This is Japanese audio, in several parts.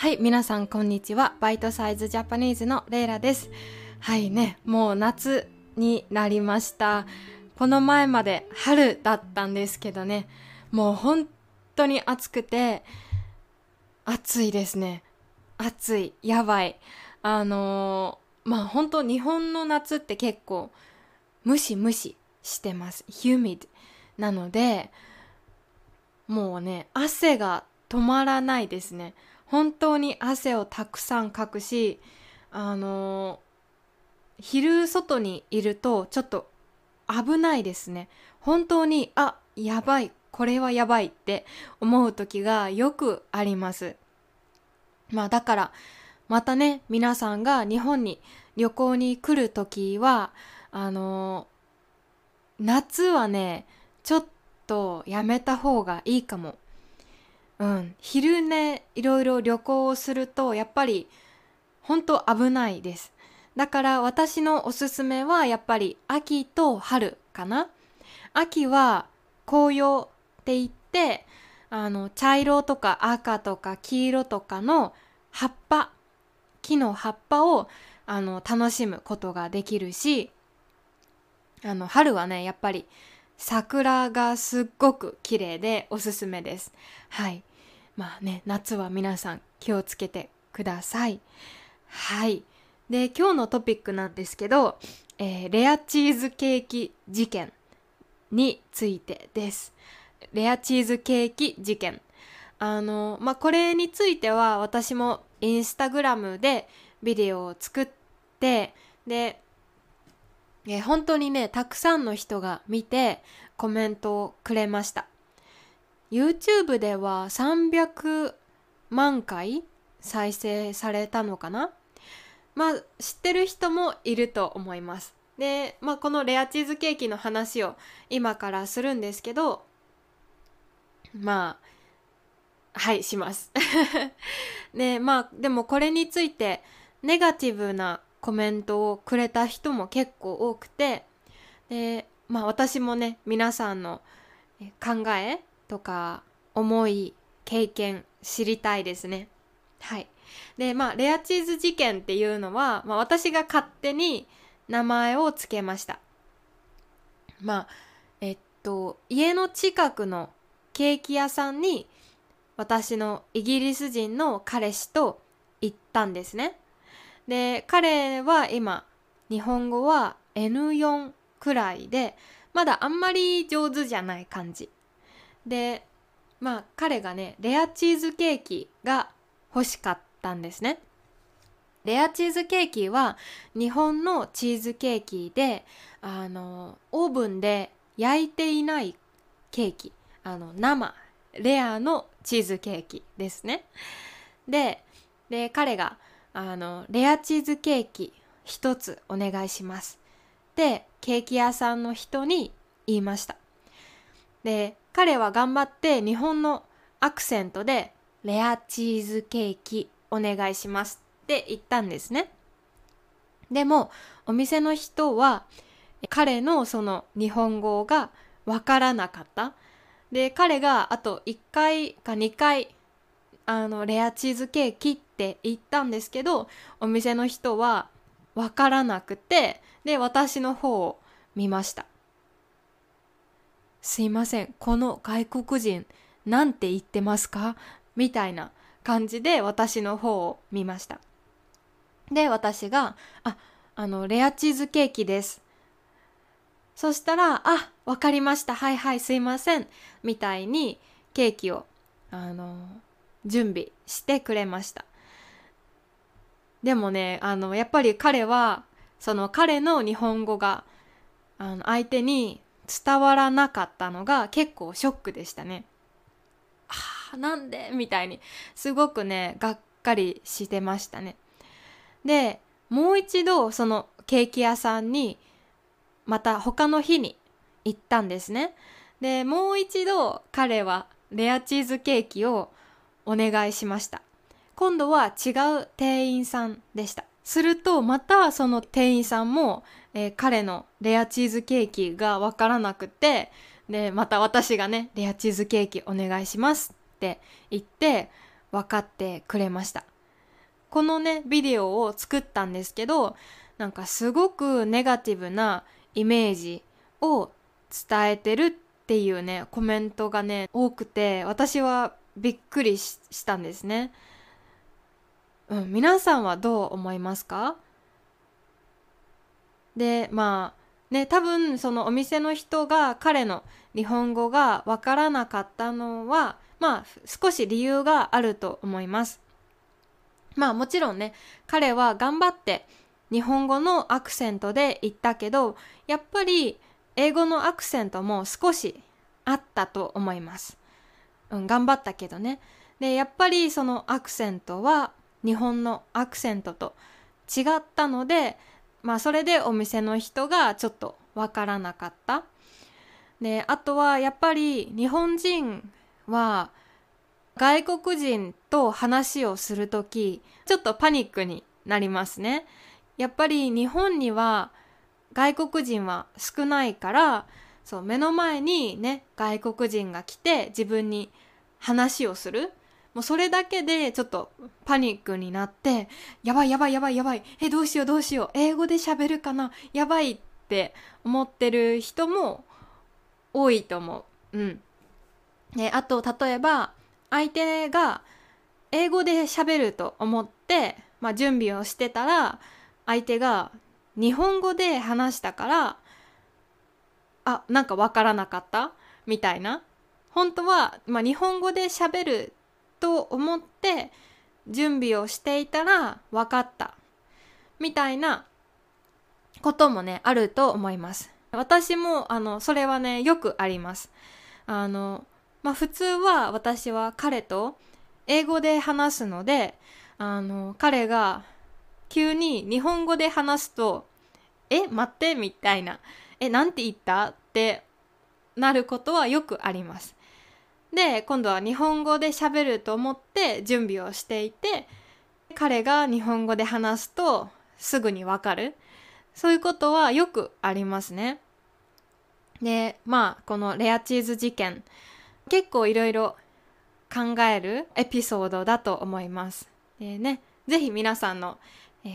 はい、皆さんこんにちは。バイトサイズジャパニーズのレイラです。はいね、もう夏になりました。この前まで春だったんですけどね、もう本当に暑くて、暑いですね。暑い。やばい。あのーまあ本当日本の夏って結構ムシムシしてます。humid なので、もうね、汗が止まらないですね。本当に汗をたくさんかくし、あの昼外にいるとちょっと危ないですね。本当に、あ、やばい、これはやばいって思う時がよくあります。まあだから、またね、皆さんが日本に旅行に来る時は、あの夏はね、ちょっとやめた方がいいかも。うん。昼ね、いろいろ旅行をすると、やっぱり、本当危ないです。だから私のおすすめは、やっぱり秋と春かな。秋は紅葉って言って、あの、茶色とか赤とか黄色とかの葉っぱ、木の葉っぱを、あの、楽しむことができるし、あの、春はね、やっぱり桜がすっごく綺麗でおすすめです。はい。まあね、夏は皆さん気をつけてください。はい。で、今日のトピックなんですけど、えーレアチーズケーキ事件についてです。レアチーズケーキ事件。あの、まあ、これについては私もインスタグラムでビデオを作って、で、えー本当にね、たくさんの人が見てコメントをくれました。YouTube では300万回再生されたのかな？まあ知ってる人もいると思います。で、まあこのレアチーズケーキの話を今からするんですけど、まあ、はい、します。ね、まあでもこれについてネガティブなコメントをくれた人も結構多くて、で、まあ私もね、皆さんの考えとか思い、経験知りたいですね。はい。で、まあ、レアチーズ事件っていうのは、まあ私が勝手に名前をつけました。まあ、えっと、家の近くのケーキ屋さんに私のイギリス人の彼氏と行ったんですね。で、彼は今、日本語は N4 くらいで、まだあんまり上手じゃない感じ。で、まあ彼がね、レアチーズケーキが欲しかったんですね。レアチーズケーキは日本のチーズケーキで、あの、オーブンで焼いていないケーキ。あの、生、レアのチーズケーキですね。で、で、彼が、あの、レアチーズケーキ一つお願いします。で、ケーキ屋さんの人に言いました。で、彼は頑張って日本のアクセントで、レアチーズケーキお願いしますって言ったんですね。でも、お店の人は、彼のその日本語がわからなかった。で、彼があと1回か2回、あの、レアチーズケーキって言ったんですけど、お店の人はわからなくて、で、私の方を見ました。すいません、この外国人、なんて言ってますか？みたいな感じで私の方を見ました。で、私が、あ、あの、レアチーズケーキです。そしたら、あ、わかりました。はいはい、すいません。みたいにケーキを、あの、準備してくれました。でもね、あの、やっぱり彼は、その彼の日本語が、あの、相手に伝わらなかったのが結構ショックでしたね。あ、なんで？みたいに、すごくね、がっかりしてましたね。で、もう一度そのケーキ屋さんに、また他の日に行ったんですね。で、もう一度彼はレアチーズケーキをお願いしました。今度は違う店員さんでした。するとまたその店員さんも、えー彼のレアチーズケーキがわからなくて、で、また私がね、レアチーズケーキお願いしますって言って、分かってくれましたこのねビデオを作ったんですけどなんかすごくネガティブなイメージを伝えてるっていうねコメントがね多くて私はびっくりしたんですね。うん、皆さんはどう思いますか？でまあね多分そのお店の人が彼の日本語がわからなかったのはまあ少し理由があると思います。まあもちろんね彼は頑張って日本語のアクセントで言ったけどやっぱり英語のアクセントも少しあったと思います。うん、頑張ったけどね。でやっぱりそのアクセントは日本のアクセントと違ったのでまあそれでお店の人がちょっとわからなかった。であとはやっぱり日本人は外国人と話をする時ちょっとパニックになりますね。やっぱり日本には外国人は少ないからそう目の前にね外国人が来て自分に話をするもうそれだけでちょっとパニックになってやばいやばいやばいやばい。えどうしようどうしよう。英語で喋るかな？やばいって思ってる人も多いと思う。うん。であと例えば相手が英語で喋ると思って、まあ、準備をしてたら相手が日本語で話したからあなんかわからなかった？みたいな。本当は、まあ、日本語で喋ると思って準備をしていたら分かったみたいなこともねあると思います私もあのそれはねよくありますあのまあ普通は私は彼と英語で話すのであの彼が急に日本語で話すと「え待って」みたいな「えなんて言った?」ってなることはよくあります。で今度は日本語で喋ると思って準備をしていて彼が日本語で話すとすぐにわかるそういうことはよくありますね。でまあこのレアチーズ事件結構いろいろ考えるエピソードだと思います。でね、ぜひ皆さんの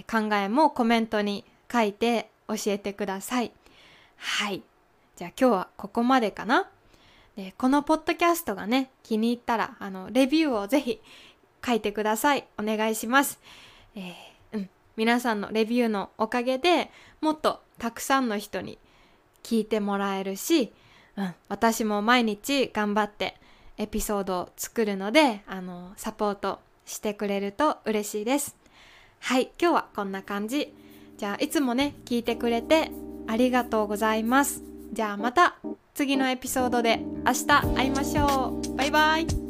考えもコメントに書いて教えてください。はい。じゃあ今日はここまでかな。でこのポッドキャストがね、気に入ったら、あの、レビューをぜひ書いてください。お願いします。えー、うん。皆さんのレビューのおかげでもっとたくさんの人に聞いてもらえるし、うん、私も毎日頑張ってエピソードを作るので、あの、サポートしてくれると嬉しいです。はい、今日はこんな感じ。じゃあ、いつもね、聞いてくれてありがとうございます。じゃあまた次のエピソードで明日会いましょう。バイバイ。